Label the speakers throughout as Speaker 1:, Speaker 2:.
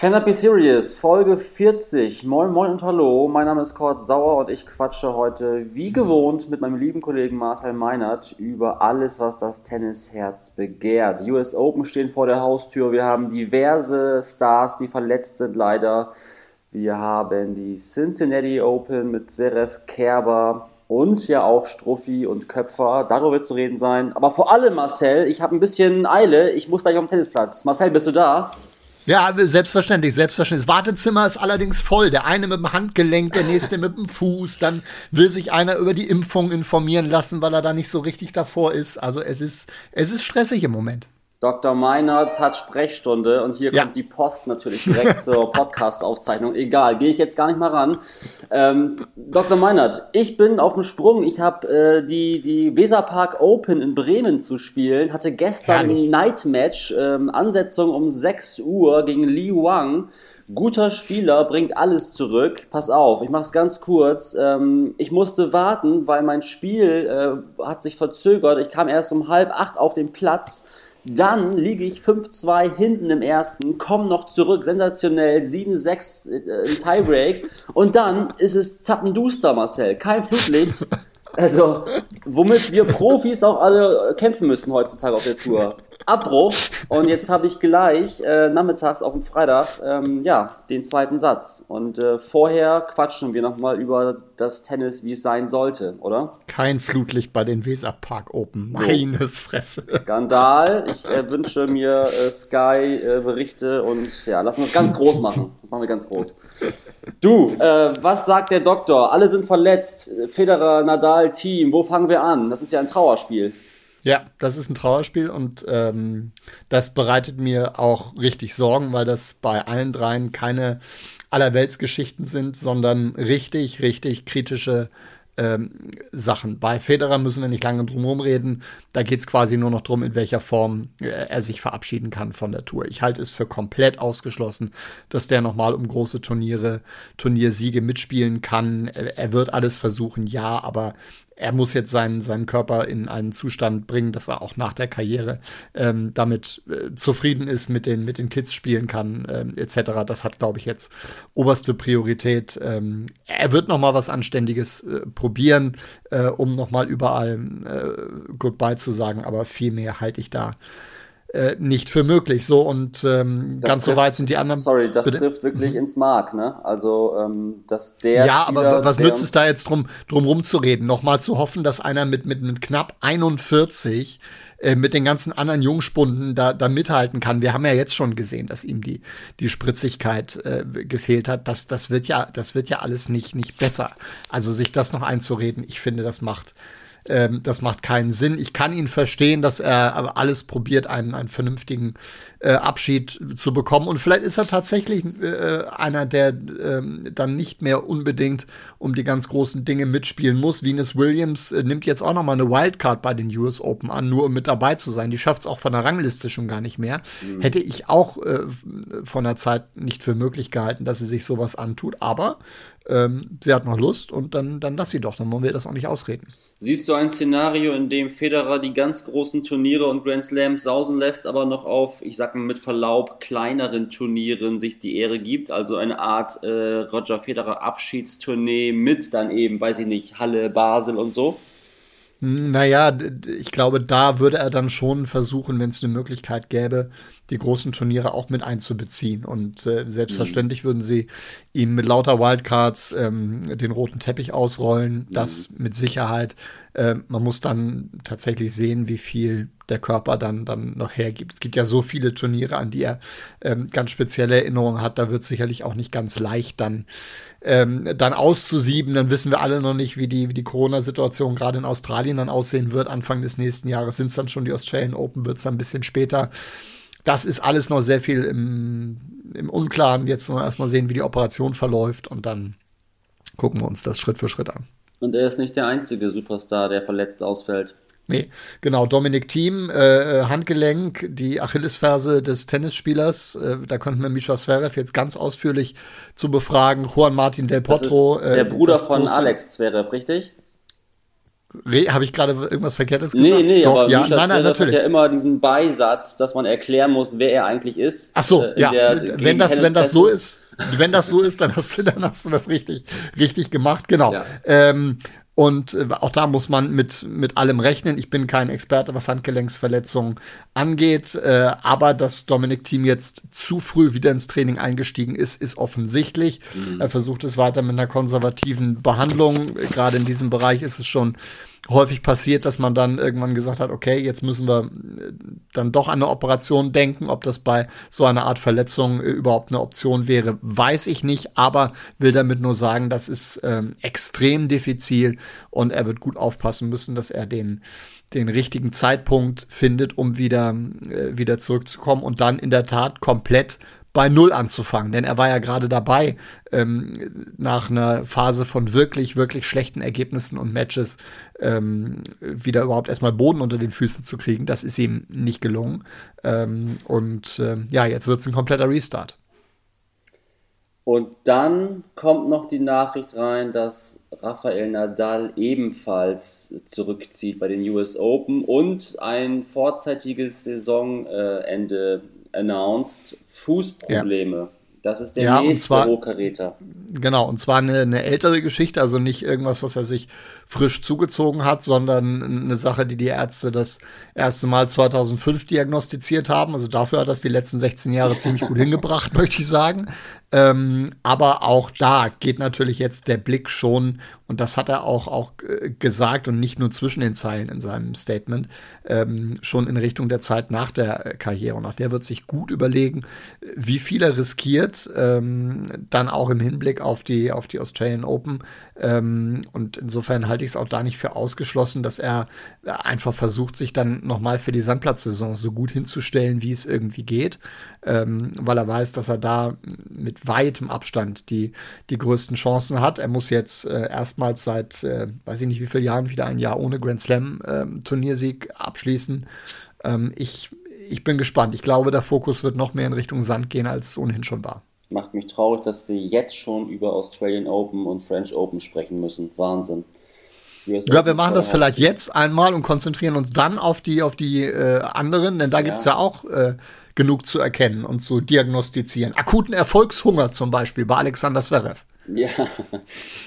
Speaker 1: Be Serious, Folge 40. Moin, moin und hallo. Mein Name ist Kurt Sauer und ich quatsche heute wie gewohnt mit meinem lieben Kollegen Marcel Meinert über alles, was das Tennisherz begehrt. US Open stehen vor der Haustür. Wir haben diverse Stars, die verletzt sind leider. Wir haben die Cincinnati Open mit Zverev, Kerber und ja auch Struffi und Köpfer. Darüber wird zu reden sein. Aber vor allem, Marcel, ich habe ein bisschen Eile. Ich muss gleich auf den Tennisplatz. Marcel, bist du da?
Speaker 2: Ja, selbstverständlich, selbstverständlich. Das Wartezimmer ist allerdings voll. Der eine mit dem Handgelenk, der nächste mit dem Fuß. Dann will sich einer über die Impfung informieren lassen, weil er da nicht so richtig davor ist. Also es ist, es ist stressig im Moment.
Speaker 1: Dr. Meinert hat Sprechstunde und hier
Speaker 2: Ja.
Speaker 1: kommt die Post natürlich direkt zur Podcast-Aufzeichnung. Egal, gehe ich jetzt gar nicht mal ran. Ähm, Dr. Meinert, ich bin auf dem Sprung. Ich habe äh, die, die Weserpark Open in Bremen zu spielen. Hatte gestern
Speaker 2: Herrlich.
Speaker 1: ein Night-Match, ähm, Ansetzung um 6 Uhr gegen Li Wang. Guter Spieler, bringt alles zurück. Pass auf, ich mache es ganz kurz. Ähm, ich musste warten, weil mein Spiel äh, hat sich verzögert. Ich kam erst um halb acht auf den Platz. Dann liege ich 5-2 hinten im ersten, komme noch zurück, sensationell, 7-6 äh, im Tiebreak. Und dann ist es zappenduster, Marcel. Kein Flutlicht. Also, womit wir Profis auch alle kämpfen müssen heutzutage auf der Tour. Abbruch. Und jetzt habe ich gleich äh, nachmittags auf dem Freitag ähm, ja den zweiten Satz. Und äh, vorher quatschen wir nochmal über das Tennis, wie es sein sollte, oder?
Speaker 2: Kein Flutlicht bei den Weserpark Open. Meine Fresse.
Speaker 1: Skandal. Ich äh, wünsche mir äh, Sky-Berichte und ja, lassen wir es ganz groß machen. Machen wir ganz groß. Du, äh, was sagt der Doktor? Alle sind verletzt. Federer, Nadal, Team. Wo fangen wir an? Das ist ja ein Trauerspiel.
Speaker 2: Ja, das ist ein Trauerspiel und ähm, das bereitet mir auch richtig Sorgen, weil das bei allen dreien keine Allerweltsgeschichten sind, sondern richtig, richtig kritische ähm, Sachen. Bei Federer müssen wir nicht lange drum herum reden. Da geht es quasi nur noch darum, in welcher Form äh, er sich verabschieden kann von der Tour. Ich halte es für komplett ausgeschlossen, dass der nochmal um große Turniere, Turniersiege mitspielen kann. Er, er wird alles versuchen, ja, aber er muss jetzt seinen, seinen Körper in einen Zustand bringen, dass er auch nach der Karriere ähm, damit äh, zufrieden ist, mit den, mit den Kids spielen kann, ähm, etc. Das hat, glaube ich, jetzt oberste Priorität. Ähm, er wird noch mal was Anständiges äh, probieren, äh, um noch mal überall äh, Goodbye zu sagen, aber viel mehr halte ich da äh, nicht für möglich. So und ähm, ganz so
Speaker 1: trifft-
Speaker 2: weit sind die anderen.
Speaker 1: Sorry, das
Speaker 2: Bitte? Mhm.
Speaker 1: trifft wirklich ins Mark, ne? Also, ähm, dass der.
Speaker 2: ja,
Speaker 1: Spieler,
Speaker 2: aber was nützt es da jetzt drum, drum rumzureden? Nochmal zu hoffen, dass einer mit, mit, mit knapp 41 äh, mit den ganzen anderen Jungspunden da, da mithalten kann. Wir haben ja jetzt schon gesehen, dass ihm die, die Spritzigkeit äh, gefehlt hat. Das, das, wird ja, das wird ja alles nicht, nicht besser. Also sich das noch einzureden, ich finde, das macht, ähm, das macht keinen Sinn. Ich kann ihn verstehen, dass er aber alles probiert, einen, einen vernünftigen äh, Abschied zu bekommen. Und vielleicht ist er tatsächlich äh, einer, der ähm, dann nicht mehr unbedingt um die ganz großen Dinge mitspielen muss. Venus Williams äh, nimmt jetzt auch noch mal eine Wildcard bei den US Open an, nur um mit dabei zu sein. Die schafft es auch von der Rangliste schon gar nicht mehr. Hätte ich auch äh, von der Zeit nicht für möglich gehalten, dass sie sich sowas antut. Aber ähm, sie hat noch Lust und dann, dann lass sie doch. Dann wollen wir das auch nicht ausreden.
Speaker 1: Siehst du ein Szenario, in dem Federer die ganz großen Turniere und Grand Slams sausen lässt, aber noch auf, ich sag mal mit Verlaub, kleineren Turnieren sich die Ehre gibt? Also eine Art äh, Roger Federer Abschiedstournee mit dann eben, weiß ich nicht, Halle, Basel und so?
Speaker 2: Naja, ich glaube, da würde er dann schon versuchen, wenn es eine Möglichkeit gäbe, die großen Turniere auch mit einzubeziehen. Und äh, selbstverständlich würden sie ihm mit lauter Wildcards ähm, den roten Teppich ausrollen. Das mit Sicherheit. Äh, man muss dann tatsächlich sehen, wie viel der Körper dann, dann noch hergibt. Es gibt ja so viele Turniere, an die er ähm, ganz spezielle Erinnerungen hat. Da wird sicherlich auch nicht ganz leicht dann ähm, dann auszusieben. Dann wissen wir alle noch nicht, wie die, wie die Corona-Situation gerade in Australien dann aussehen wird. Anfang des nächsten Jahres sind es dann schon die Australian Open, wird es dann ein bisschen später. Das ist alles noch sehr viel im, im Unklaren. Jetzt wir erstmal sehen, wie die Operation verläuft und dann gucken wir uns das Schritt für Schritt an.
Speaker 1: Und er ist nicht der einzige Superstar, der verletzt ausfällt.
Speaker 2: Nee, genau. Dominik Thiem, äh, Handgelenk, die Achillesferse des Tennisspielers. Äh, da könnten wir Misha Zverev jetzt ganz ausführlich zu befragen. Juan Martin Del Potro.
Speaker 1: Ist der äh, Bruder von Alex Zverev, richtig?
Speaker 2: Habe ich gerade irgendwas Verkehrtes
Speaker 1: gesagt? Nee, nee, Doch, aber ja, Misha nein, nein, natürlich. hat ja immer diesen Beisatz, dass man erklären muss, wer er eigentlich ist.
Speaker 2: Ach so, äh, ja. wenn das, wenn das so ist, wenn das so ist, dann hast du, dann hast du das richtig, richtig gemacht. Genau. Ja. Ähm, und äh, auch da muss man mit, mit allem rechnen. Ich bin kein Experte, was Handgelenksverletzungen angeht. Äh, aber dass Dominik Team jetzt zu früh wieder ins Training eingestiegen ist, ist offensichtlich. Mhm. Er versucht es weiter mit einer konservativen Behandlung. Gerade in diesem Bereich ist es schon häufig passiert, dass man dann irgendwann gesagt hat, okay, jetzt müssen wir äh, dann doch an eine Operation denken. Ob das bei so einer Art Verletzung äh, überhaupt eine Option wäre, weiß ich nicht, aber will damit nur sagen, das ist ähm, extrem diffizil und er wird gut aufpassen müssen, dass er den den richtigen Zeitpunkt findet, um wieder, äh, wieder zurückzukommen und dann in der Tat komplett bei Null anzufangen. Denn er war ja gerade dabei, ähm, nach einer Phase von wirklich, wirklich schlechten Ergebnissen und Matches ähm, wieder überhaupt erstmal Boden unter den Füßen zu kriegen. Das ist ihm nicht gelungen. Ähm, und äh, ja, jetzt wird es ein kompletter Restart.
Speaker 1: Und dann kommt noch die Nachricht rein, dass Rafael Nadal ebenfalls zurückzieht bei den US Open und ein vorzeitiges Saisonende announced. Fußprobleme. Ja. Das ist der ja, nächste Hochkaräter.
Speaker 2: Genau, und zwar eine, eine, ältere Geschichte, also nicht irgendwas, was er sich frisch zugezogen hat, sondern eine Sache, die die Ärzte das erste Mal 2005 diagnostiziert haben. Also dafür hat das die letzten 16 Jahre ziemlich gut hingebracht, möchte ich sagen. Ähm, aber auch da geht natürlich jetzt der Blick schon, und das hat er auch, auch äh, gesagt und nicht nur zwischen den Zeilen in seinem Statement, ähm, schon in Richtung der Zeit nach der äh, Karriere. Und nach der wird sich gut überlegen, wie viel er riskiert, ähm, dann auch im Hinblick auf die, auf die Australian Open. Ähm, und insofern halte ich es auch da nicht für ausgeschlossen, dass er einfach versucht, sich dann nochmal für die Sandplatzsaison so gut hinzustellen, wie es irgendwie geht, ähm, weil er weiß, dass er da mit weitem Abstand die, die größten Chancen hat. Er muss jetzt äh, erstmals seit, äh, weiß ich nicht wie viele Jahren, wieder ein Jahr ohne Grand Slam äh, Turniersieg abschließen. Ähm, ich, ich bin gespannt. Ich glaube, der Fokus wird noch mehr in Richtung Sand gehen, als es ohnehin schon war.
Speaker 1: Macht mich traurig, dass wir jetzt schon über Australian Open und French Open sprechen müssen. Wahnsinn.
Speaker 2: ja, wir machen das vielleicht jetzt einmal und konzentrieren uns dann auf die, auf die äh, anderen, denn da ja. gibt es ja auch äh, genug zu erkennen und zu diagnostizieren. Akuten Erfolgshunger zum Beispiel bei Alexander Zverev.
Speaker 1: Ja,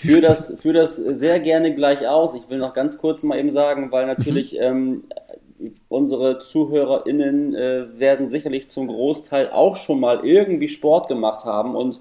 Speaker 1: für das, für das sehr gerne gleich aus. Ich will noch ganz kurz mal eben sagen, weil natürlich mhm. ähm, unsere ZuhörerInnen äh, werden sicherlich zum Großteil auch schon mal irgendwie Sport gemacht haben und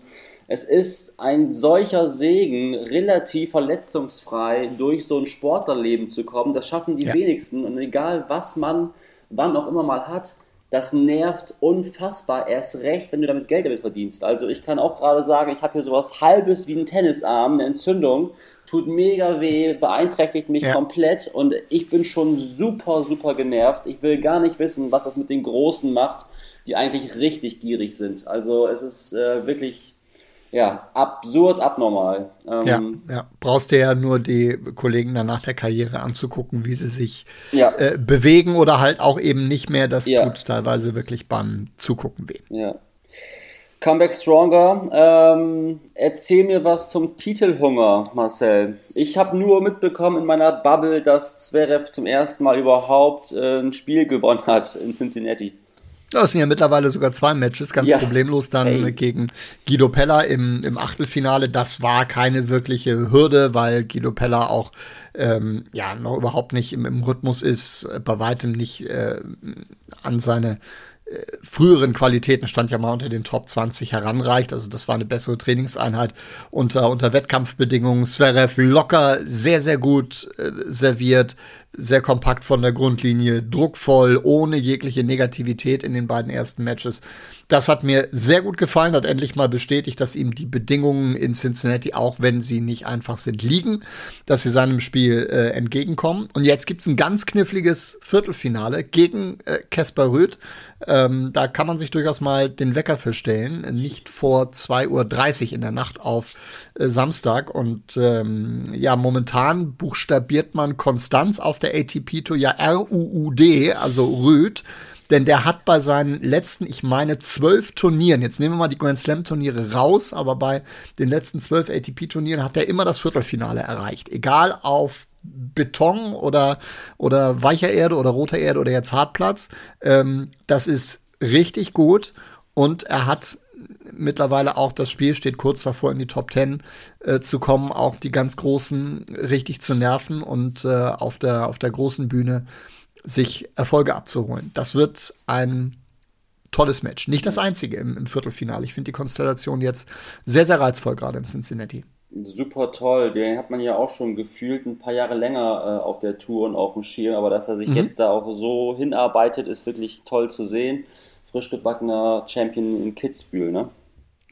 Speaker 1: es ist ein solcher Segen, relativ verletzungsfrei durch so ein Sportlerleben zu kommen. Das schaffen die ja. wenigsten und egal was man wann auch immer mal hat, das nervt unfassbar. Erst recht, wenn du damit Geld damit verdienst. Also ich kann auch gerade sagen, ich habe hier sowas halbes wie ein Tennisarm, eine Entzündung, tut mega weh, beeinträchtigt mich ja. komplett und ich bin schon super, super genervt. Ich will gar nicht wissen, was das mit den Großen macht, die eigentlich richtig gierig sind. Also es ist äh, wirklich ja, absurd abnormal.
Speaker 2: Ähm, ja, ja, brauchst du ja nur die Kollegen dann nach der Karriere anzugucken, wie sie sich ja. äh, bewegen oder halt auch eben nicht mehr. Das ja. tut teilweise wirklich beim Zugucken weh.
Speaker 1: Ja. Comeback Stronger. Ähm, erzähl mir was zum Titelhunger, Marcel. Ich habe nur mitbekommen in meiner Bubble, dass Zverev zum ersten Mal überhaupt äh, ein Spiel gewonnen hat in Cincinnati.
Speaker 2: Das sind ja mittlerweile sogar zwei Matches, ganz ja. problemlos dann Ey. gegen Guido Pella im, im Achtelfinale. Das war keine wirkliche Hürde, weil Guido Pella auch ähm, ja noch überhaupt nicht im, im Rhythmus ist, bei weitem nicht äh, an seine äh, früheren Qualitäten stand ja mal unter den Top 20 heranreicht. Also das war eine bessere Trainingseinheit unter, unter Wettkampfbedingungen. Zverev locker, sehr, sehr gut äh, serviert, sehr kompakt von der Grundlinie, druckvoll, ohne jegliche Negativität in den beiden ersten Matches. Das hat mir sehr gut gefallen, hat endlich mal bestätigt, dass ihm die Bedingungen in Cincinnati, auch wenn sie nicht einfach sind, liegen, dass sie seinem Spiel äh, entgegenkommen. Und jetzt gibt's ein ganz kniffliges Viertelfinale gegen Kesper äh, Röth. Ähm, da kann man sich durchaus mal den Wecker verstellen, nicht vor 2.30 Uhr in der Nacht auf äh, Samstag. Und ähm, ja, momentan buchstabiert man Konstanz auf der ATP Tour ja RUUD, also Rüd. Denn der hat bei seinen letzten, ich meine, zwölf Turnieren, jetzt nehmen wir mal die Grand Slam Turniere raus, aber bei den letzten zwölf ATP-Turnieren hat er immer das Viertelfinale erreicht. Egal auf Beton oder, oder weicher Erde oder roter Erde oder jetzt Hartplatz. Ähm, das ist richtig gut und er hat mittlerweile auch das Spiel steht kurz davor, in die Top Ten äh, zu kommen, auch die ganz Großen richtig zu nerven und äh, auf, der, auf der großen Bühne sich Erfolge abzuholen. Das wird ein tolles Match. Nicht das einzige im, im Viertelfinale. Ich finde die Konstellation jetzt sehr, sehr reizvoll, gerade in Cincinnati.
Speaker 1: Super toll. Den hat man ja auch schon gefühlt ein paar Jahre länger äh, auf der Tour und auf dem Schirm, aber dass er sich mhm. jetzt da auch so hinarbeitet, ist wirklich toll zu sehen. Frisch gebackener Champion in Kitzbühel, ne?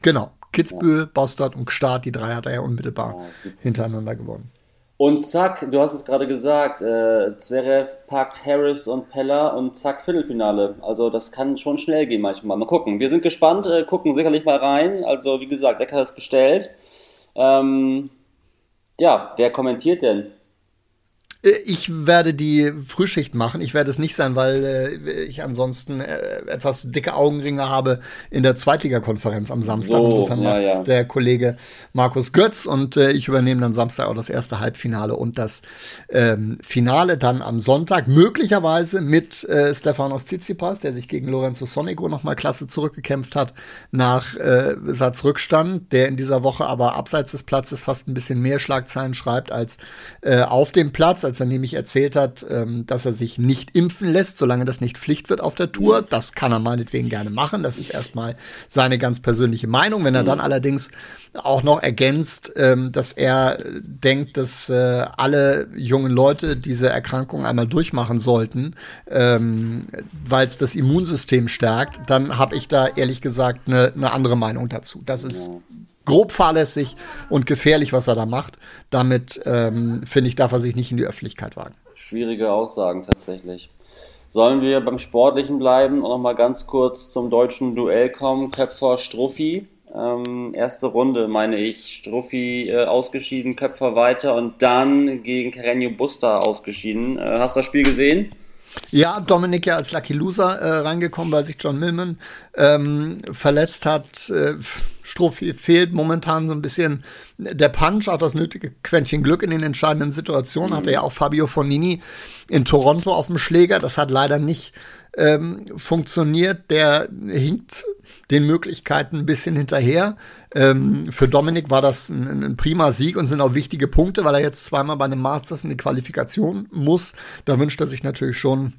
Speaker 2: Genau. Kitzbühel, ja. Bostad und Start, die drei hat er ja unmittelbar ja, hintereinander gewonnen.
Speaker 1: Und zack, du hast es gerade gesagt, äh, Zverev packt Harris und Peller und zack, Viertelfinale. Also das kann schon schnell gehen manchmal. Mal gucken. Wir sind gespannt, äh, gucken sicherlich mal rein. Also wie gesagt, Decker hat es gestellt. Ähm, ja, wer kommentiert denn?
Speaker 2: Äh, ich werde die Frühschicht machen. Ich werde es nicht sein, weil äh, ich ansonsten äh, etwas dicke Augenringe habe in der Zweitligakonferenz am Samstag. So, Insofern ja, macht ja. der Kollege Markus Götz und äh, ich übernehme dann Samstag auch das erste Halbfinale und das ähm, Finale dann am Sonntag. Möglicherweise mit äh, Stefanos Tsitsipas, der sich gegen Lorenzo Sonico nochmal klasse zurückgekämpft hat nach äh, Satzrückstand, der in dieser Woche aber abseits des Platzes fast ein bisschen mehr Schlagzeilen schreibt als äh, auf dem Platz als er nämlich erzählt hat, ähm, dass er sich nicht impfen lässt, solange das nicht Pflicht wird auf der Tour. Das kann er meinetwegen gerne machen. Das ist erstmal seine ganz persönliche Meinung. Wenn er dann allerdings auch noch ergänzt, ähm, dass er denkt, dass äh, alle jungen Leute diese Erkrankung einmal durchmachen sollten, ähm, weil es das Immunsystem stärkt, dann habe ich da ehrlich gesagt eine ne andere Meinung dazu. Das ist grob fahrlässig und gefährlich, was er da macht. Damit ähm, finde ich, darf er sich nicht in die Öffentlichkeit wagen.
Speaker 1: Schwierige Aussagen tatsächlich. Sollen wir beim Sportlichen bleiben und nochmal ganz kurz zum deutschen Duell kommen? Köpfer Struffi. Ähm, erste Runde, meine ich. Struffi äh, ausgeschieden, Köpfer weiter und dann gegen Carreño Busta ausgeschieden. Äh, hast du das Spiel gesehen?
Speaker 2: Ja, Dominik ja als Lucky Loser äh, reingekommen, weil sich John Millman ähm, verletzt hat. Äh, Strophe fehlt momentan so ein bisschen der Punch, auch das nötige Quäntchen Glück in den entscheidenden Situationen. Mhm. Hatte ja auch Fabio Fonini in Toronto auf dem Schläger. Das hat leider nicht ähm, funktioniert. Der hinkt den Möglichkeiten ein bisschen hinterher. Ähm, für Dominik war das ein, ein, prima Sieg und sind auch wichtige Punkte, weil er jetzt zweimal bei einem Masters in die Qualifikation muss. Da wünscht er sich natürlich schon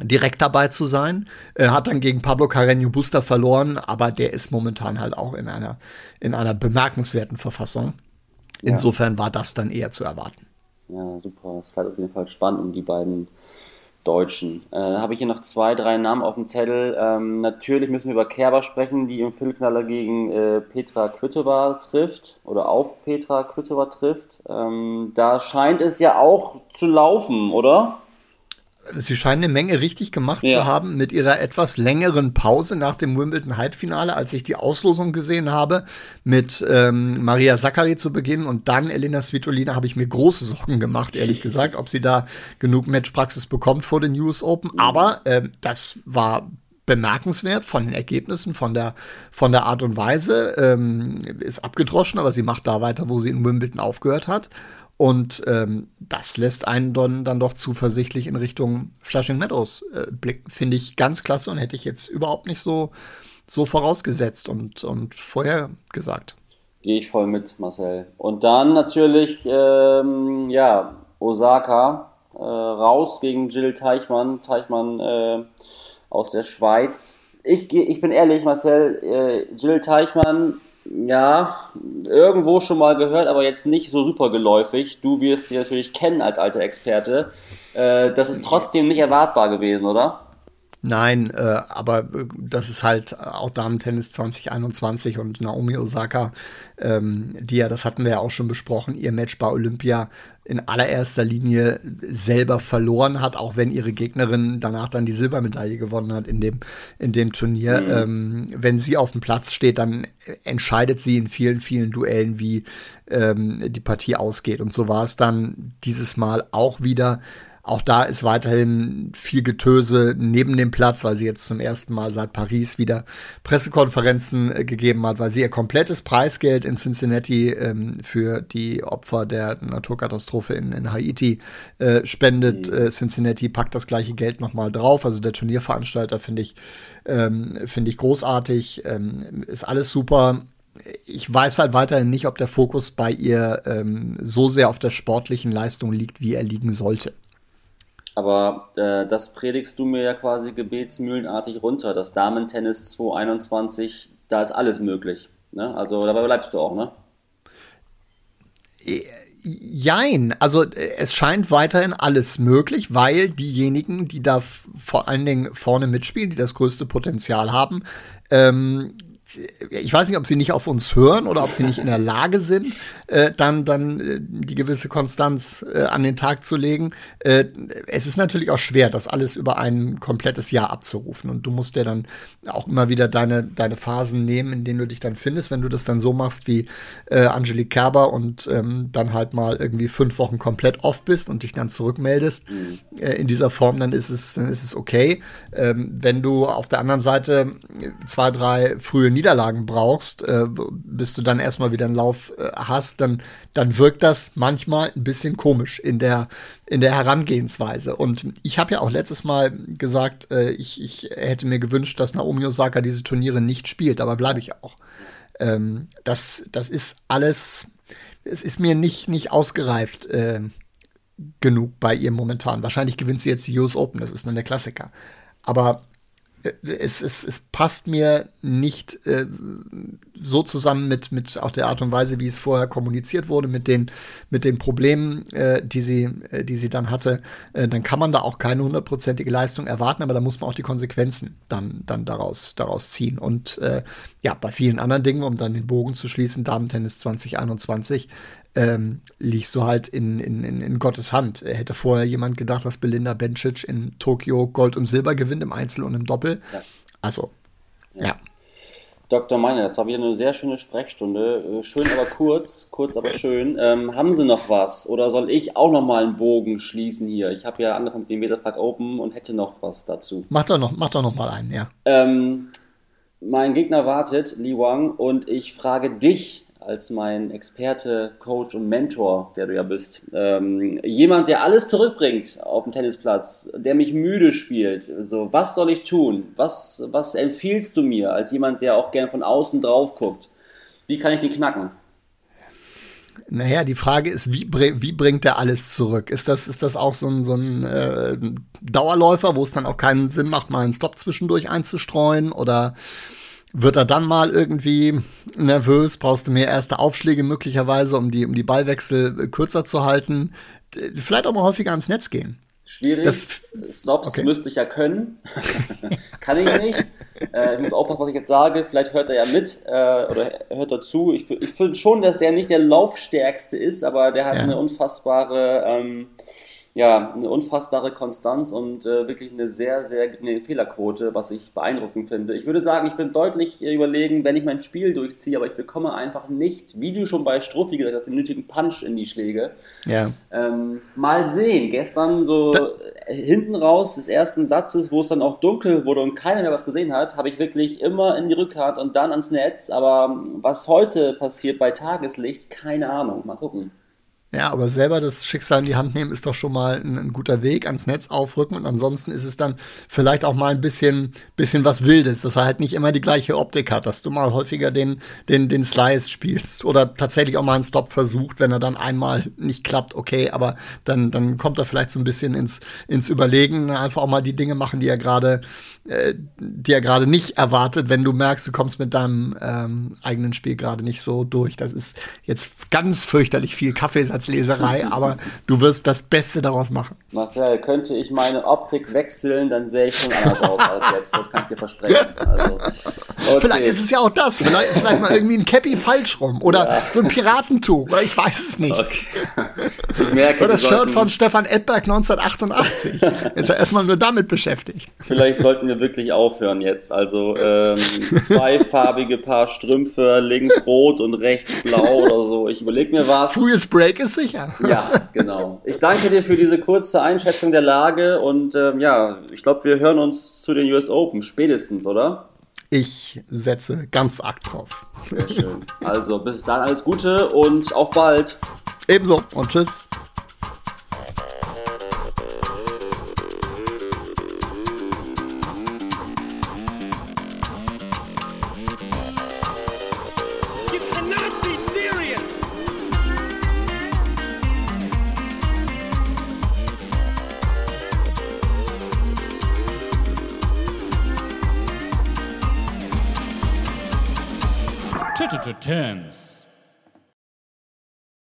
Speaker 2: direkt dabei zu sein. Er hat dann gegen Pablo Carreño Busta verloren, aber der ist momentan halt auch in einer, in einer bemerkenswerten Verfassung. Insofern war das dann eher zu erwarten.
Speaker 1: Ja, super. Es bleibt auf jeden Fall spannend um die beiden Deutschen. Äh, habe ich hier noch zwei, drei Namen auf dem Zettel. Ähm, natürlich müssen wir über Kerber sprechen, die im Viertelknaller gegen äh, Petra Kvitova trifft oder auf Petra Kvitova trifft. Ähm, da scheint es ja auch zu laufen, oder?
Speaker 2: Sie scheinen eine Menge richtig gemacht ja. zu haben mit ihrer etwas längeren Pause nach dem Wimbledon-Halbfinale, als ich die Auslosung gesehen habe, mit ähm, Maria Sakkari zu Beginn und dann Elena Svitolina, habe ich mir große Sorgen gemacht, ehrlich gesagt, ob sie da genug Matchpraxis bekommt vor den US Open. Mhm. Aber ähm, das war bemerkenswert von den Ergebnissen, von der, von der Art und Weise. Ähm, ist abgedroschen, aber sie macht da weiter, wo sie in Wimbledon aufgehört hat. Und ähm, das lässt einen dann, dann doch zuversichtlich in Richtung Flushing Meadows äh, blicken. Finde ich ganz klasse und hätte ich jetzt überhaupt nicht so, so vorausgesetzt und, und vorher gesagt.
Speaker 1: Gehe ich voll mit, Marcel. Und dann natürlich, ähm, ja, Osaka äh, raus gegen Jill Teichmann. Teichmann äh, aus der Schweiz. Ich, ich bin ehrlich, Marcel, äh, Jill Teichmann ja, irgendwo schon mal gehört, aber jetzt nicht so super geläufig. Du wirst die natürlich kennen als alter Experte. Äh, das ist trotzdem nicht erwartbar gewesen, oder?
Speaker 2: Nein, äh, aber äh, das ist halt auch Damen-Tennis 2021 und Naomi Osaka, ähm, die ja, das hatten wir ja auch schon besprochen, ihr Match bei Olympia in allererster Linie selber verloren hat, auch wenn ihre Gegnerin danach dann die Silbermedaille gewonnen hat in dem, in dem Turnier. Mhm. Ähm, wenn sie auf dem Platz steht, dann entscheidet sie in vielen, vielen Duellen, wie ähm, die Partie ausgeht. Und so war es dann dieses Mal auch wieder auch da ist weiterhin viel Getöse neben dem Platz, weil sie jetzt zum ersten Mal seit Paris wieder Pressekonferenzen äh, gegeben hat, weil sie ihr komplettes Preisgeld in Cincinnati ähm, für die Opfer der Naturkatastrophe in, in Haiti äh, spendet. Mhm. Äh, Cincinnati packt das gleiche Geld nochmal drauf. Also der Turnierveranstalter finde ich, ähm, finde ich großartig. Ähm, ist alles super ich weiß halt weiterhin nicht, ob der Fokus bei ihr ähm, so sehr auf der sportlichen Leistung liegt, wie er liegen sollte.
Speaker 1: Aber äh, das predigst du mir ja quasi gebetsmühlenartig runter. Das Damen-Tennis 221, da ist alles möglich. Ne? Also dabei bleibst du auch, ne?
Speaker 2: Jein, also äh, es scheint weiterhin alles möglich, weil diejenigen, die da vor allen Dingen vorne mitspielen, die das größte Potenzial haben, ähm, ich weiß nicht, ob sie nicht auf uns hören oder ob sie nicht in der Lage sind, äh, dann, dann äh, die gewisse Konstanz äh, an den Tag zu legen. Äh, es ist natürlich auch schwer, das alles über ein komplettes Jahr abzurufen. Und du musst ja dann auch immer wieder deine, deine Phasen nehmen, in denen du dich dann findest. Wenn du das dann so machst wie äh, Angelique Kerber und ähm, dann halt mal irgendwie fünf Wochen komplett off bist und dich dann zurückmeldest mhm. äh, in dieser Form, dann ist es, dann ist es okay. Ähm, wenn du auf der anderen Seite zwei, drei frühe Niederlagen brauchst, äh, bis du dann erstmal wieder einen Lauf äh, hast, dann, dann wirkt das manchmal ein bisschen komisch in der, in der Herangehensweise. Und ich habe ja auch letztes Mal gesagt, äh, ich, ich hätte mir gewünscht, dass Naomi Osaka diese Turniere nicht spielt, aber bleibe ich auch. Ähm, das, das ist alles, es ist mir nicht, nicht ausgereift äh, genug bei ihr momentan. Wahrscheinlich gewinnt sie jetzt die US Open, das ist dann der Klassiker. Aber es, es, es passt mir nicht äh, so zusammen mit, mit auch der Art und Weise, wie es vorher kommuniziert wurde, mit den, mit den Problemen, äh, die, sie, äh, die sie dann hatte. Äh, dann kann man da auch keine hundertprozentige Leistung erwarten, aber da muss man auch die Konsequenzen dann, dann daraus, daraus ziehen. Und äh, ja, bei vielen anderen Dingen, um dann den Bogen zu schließen, Damen-Tennis 2021, ähm, liegst du halt in, in, in, in, Gottes Hand. Hätte vorher jemand gedacht, dass Belinda Bencic in Tokio Gold und Silber gewinnt im Einzel und im Doppel. Ja. Also, ja. ja.
Speaker 1: Dr. Meiner, das war wieder eine sehr schöne Sprechstunde. Äh, schön, aber kurz, kurz, aber schön. Ähm, haben Sie noch was? Oder soll ich auch noch mal einen Bogen schließen hier? Ich habe ja angefangen mit dem Weserpark Open und hätte noch was dazu.
Speaker 2: Mach doch noch, mach doch noch mal einen, ja.
Speaker 1: Ähm, mein Gegner wartet, Li Wang, und ich frage dich, als mein Experte, Coach und Mentor, der du ja bist. Ähm, jemand, der alles zurückbringt auf dem Tennisplatz, der mich müde spielt. So, was soll ich tun? Was, was empfiehlst du mir als jemand, der auch gern von außen drauf guckt? Wie kann ich den knacken?
Speaker 2: Naja, die Frage ist, wie, wie bringt er alles zurück? Ist das, ist das auch so ein, so ein äh, Dauerläufer, wo es dann auch keinen Sinn macht, mal einen Stop zwischendurch einzustreuen? Oder wird er dann mal irgendwie nervös? Brauchst du mehr erste Aufschläge möglicherweise, um die, um die Ballwechsel äh, kürzer zu halten? Vielleicht auch mal häufiger ans Netz gehen.
Speaker 1: Schwierig. Das, Stops okay. müsste ich ja können. Kann ich nicht. Äh, ich muss aufpassen, was ich jetzt sage. Vielleicht hört er ja mit äh, oder hört er zu. Ich, ich finde schon, dass der nicht der Laufstärkste ist, aber der hat ja. eine unfassbare ähm, ja, eine unfassbare Konstanz und äh, wirklich eine sehr, sehr geringe Fehlerquote, was ich beeindruckend finde. Ich würde sagen, ich bin deutlich überlegen, wenn ich mein Spiel durchziehe, aber ich bekomme einfach nicht, wie du schon bei Struffi gesagt hast, den nötigen Punch in die Schläge.
Speaker 2: Ja.
Speaker 1: Ähm, mal sehen. Gestern so da hinten raus des ersten Satzes, wo es dann auch dunkel wurde und keiner mehr was gesehen hat, habe ich wirklich immer in die Rückhand und dann ans Netz. Aber was heute passiert bei Tageslicht, keine Ahnung. Mal gucken.
Speaker 2: Ja, aber selber das Schicksal in die Hand nehmen ist doch schon mal ein, ein, guter Weg, ans Netz aufrücken. Und ansonsten ist es dann vielleicht auch mal ein bisschen, bisschen was Wildes, dass er halt nicht immer die gleiche Optik hat, dass du mal häufiger den, den, den Slice spielst oder tatsächlich auch mal einen Stop versucht, wenn er dann einmal nicht klappt, okay, aber dann, dann kommt er vielleicht so ein bisschen ins, ins Überlegen, einfach auch mal die Dinge machen, die er gerade äh, die er gerade nicht erwartet, wenn du merkst, du kommst mit deinem ähm, eigenen Spiel gerade nicht so durch. Das ist jetzt ganz fürchterlich viel Kaffeesatzleserei, aber du wirst das Beste daraus machen.
Speaker 1: Marcel, könnte ich meine Optik wechseln, dann sähe ich schon anders aus als jetzt. Das kann ich dir versprechen. Also,
Speaker 2: okay. Vielleicht ist es ja auch das. Vielleicht, vielleicht mal irgendwie ein Cappy falsch rum oder ja. so ein Piratentuch. Oder ich weiß es nicht. Okay. Ich merke, oder das Shirt von Stefan Edberg 1988. ist er erstmal nur damit beschäftigt.
Speaker 1: Vielleicht sollten wir sollte wirklich aufhören jetzt. Also ähm, zweifarbige Paar Strümpfe, links rot und rechts blau oder so. Ich überlege mir was.
Speaker 2: Frühes Break ist sicher.
Speaker 1: Ja, genau. Ich danke dir für diese kurze Einschätzung der Lage und ähm, ja, ich glaube, wir hören uns zu den US Open spätestens, oder?
Speaker 2: Ich setze ganz arg drauf.
Speaker 1: Sehr schön. Also bis dann alles Gute und auf bald.
Speaker 2: Ebenso und tschüss.
Speaker 3: terms.